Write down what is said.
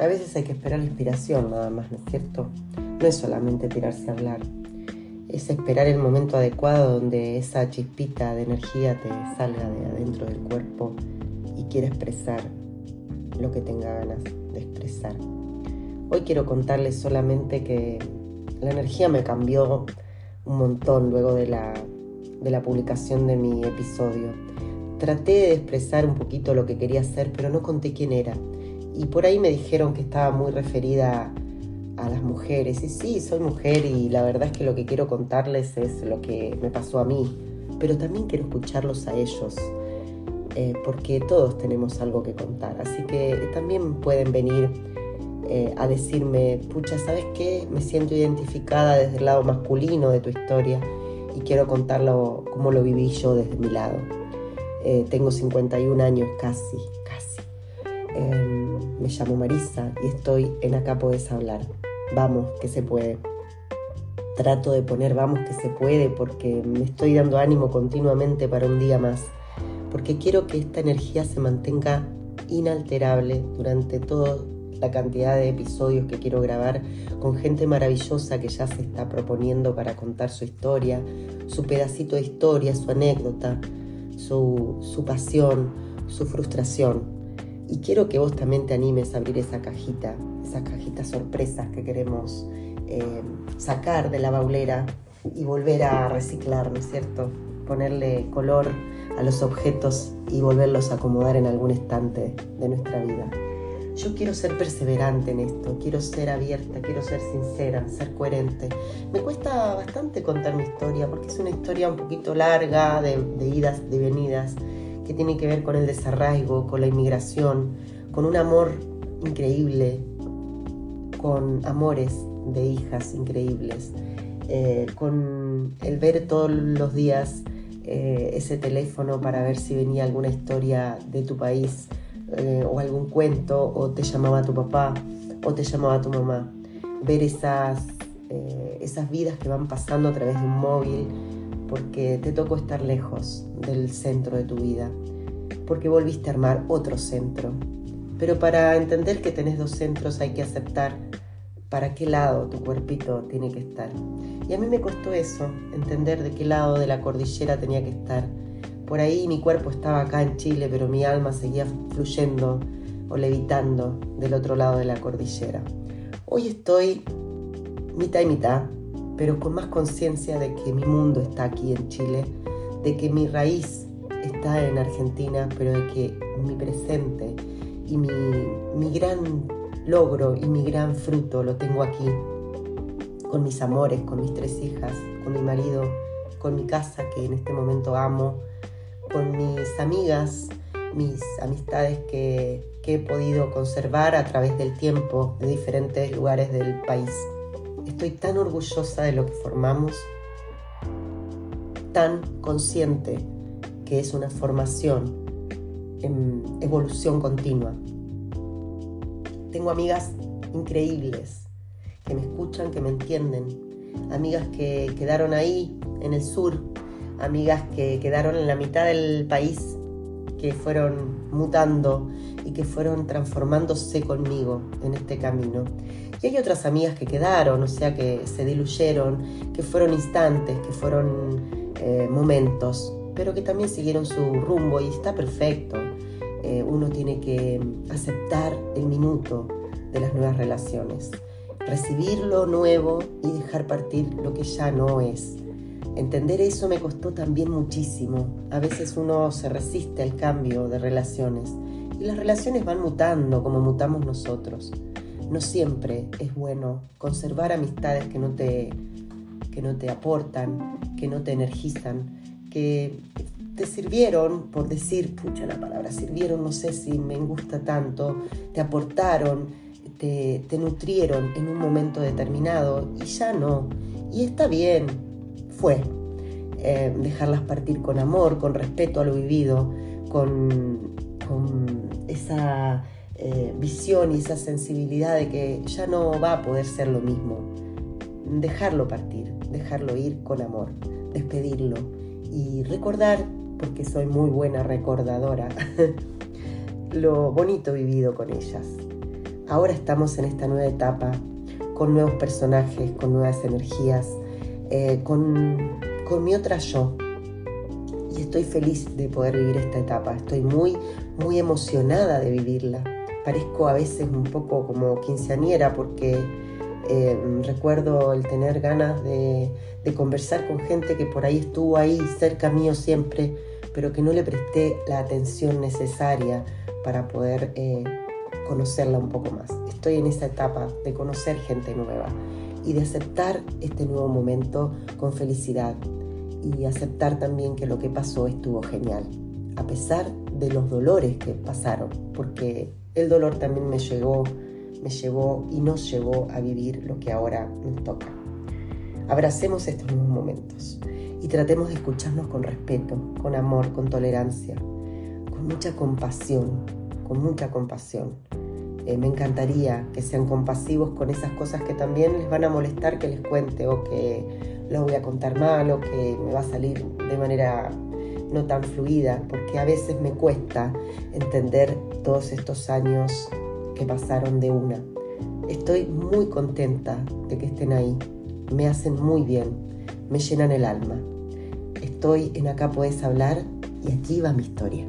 A veces hay que esperar la inspiración nada más, ¿no es cierto? No es solamente tirarse a hablar, es esperar el momento adecuado donde esa chispita de energía te salga de adentro del cuerpo y quiera expresar lo que tenga ganas de expresar. Hoy quiero contarles solamente que la energía me cambió un montón luego de la, de la publicación de mi episodio. Traté de expresar un poquito lo que quería hacer, pero no conté quién era. Y por ahí me dijeron que estaba muy referida a las mujeres. Y sí, soy mujer y la verdad es que lo que quiero contarles es lo que me pasó a mí, pero también quiero escucharlos a ellos, eh, porque todos tenemos algo que contar. Así que también pueden venir eh, a decirme, pucha, ¿sabes qué? Me siento identificada desde el lado masculino de tu historia y quiero contarlo como lo viví yo desde mi lado. Eh, tengo 51 años casi, casi. Me llamo Marisa y estoy en Acá Podés Hablar. Vamos, que se puede. Trato de poner vamos que se puede porque me estoy dando ánimo continuamente para un día más. Porque quiero que esta energía se mantenga inalterable durante todo la cantidad de episodios que quiero grabar con gente maravillosa que ya se está proponiendo para contar su historia, su pedacito de historia, su anécdota, su, pasión, su frustración. Y quiero que vos también te animes a abrir esa cajita, esas cajitas sorpresas que queremos eh, sacar de la baulera y volver a reciclar, ¿no es cierto? Ponerle color a los objetos y volverlos a acomodar en algún estante de nuestra vida yo quiero ser perseverante en esto, quiero ser abierta, quiero ser sincera, ser coherente. Me cuesta bastante contar mi historia porque es una historia un poquito larga, de, idas, de venidas, que tiene que ver con el desarraigo, con la inmigración, con un amor increíble, con amores de hijas increíbles, eh, con el ver todos los días eh, ese teléfono para ver si venía alguna historia de tu país eh, o algún cuento, o te llamaba tu papá, o te llamaba tu mamá. Ver esas, esas vidas que van pasando a través de un móvil, porque te tocó estar lejos del centro de tu vida, porque volviste a armar otro centro. Pero para entender que tenés dos centros hay que aceptar para qué lado tu cuerpito tiene que estar. Y a mí me costó eso, entender de qué lado de la cordillera tenía que estar por ahí mi cuerpo estaba acá en Chile, pero mi alma seguía fluyendo o levitando del otro lado de la cordillera. Hoy estoy mitad y mitad, pero con más conciencia de que mi mundo está aquí en Chile, de que mi raíz está en Argentina, pero de que mi presente y mi, mi gran logro y mi gran fruto lo tengo aquí, con mis amores, con mis tres hijas, con mi marido, con mi casa que en este momento amo, con mis amigas, mis amistades que, he podido conservar a través del tiempo de diferentes lugares del país. Estoy tan orgullosa de lo que formamos, tan consciente que es una formación en evolución continua. Tengo amigas increíbles que me escuchan, que me entienden, amigas que quedaron ahí en el sur. Amigas que quedaron en la mitad del país, que fueron mutando y que fueron transformándose conmigo en este camino. Y hay otras amigas que quedaron, o sea, que se diluyeron, que fueron instantes, que fueron eh, momentos, pero que también siguieron su rumbo y está perfecto. Eh, uno tiene que aceptar el minuto de las nuevas relaciones, recibir lo nuevo y dejar partir lo que ya no es Entender eso me costó también muchísimo. A veces uno se resiste al cambio de relaciones y las relaciones van mutando como mutamos nosotros. No siempre es bueno conservar amistades que no te, que no te aportan, que no te energizan, que te sirvieron, por decir, pucha la palabra, sirvieron, no sé si me gusta tanto, te aportaron, te, te nutrieron en un momento determinado y ya no. Y está bien, fue. Eh, dejarlas partir con amor, con respeto a lo vivido, con, esa eh, visión y esa sensibilidad de que ya no va a poder ser lo mismo. Dejarlo partir, dejarlo ir con amor, despedirlo y recordar, porque soy muy buena recordadora, lo bonito vivido con ellas. ahora estamos en esta nueva etapa, con nuevos personajes, con nuevas energías, eh, con, con mi otra yo. Y estoy feliz de poder vivir esta etapa, estoy muy, muy emocionada de vivirla. Parezco a veces un poco como quinceañera porque eh, recuerdo el tener ganas de, conversar con gente que por ahí estuvo ahí cerca mío siempre, pero que no le presté la atención necesaria para poder eh, conocerla un poco más. Estoy en esa etapa de conocer gente nueva y de aceptar este nuevo momento con felicidad y aceptar también que lo que pasó estuvo genial, a pesar de los dolores que pasaron, porque el dolor también me llegó me llevó y nos llevó a vivir lo que ahora nos toca. Abracemos estos nuevos momentos y tratemos de escucharnos con respeto, con amor, con tolerancia, con mucha compasión, con mucha compasión. Eh, me encantaría que sean compasivos con esas cosas que también les van a molestar que les cuente o que lo voy a contar mal o que me va a salir de manera no tan fluida, porque a veces me cuesta entender todos estos años que pasaron de una. Estoy muy contenta de que estén ahí. Me hacen muy bien, me llenan el alma. Estoy en Acá Puedes Hablar y aquí va mi historia.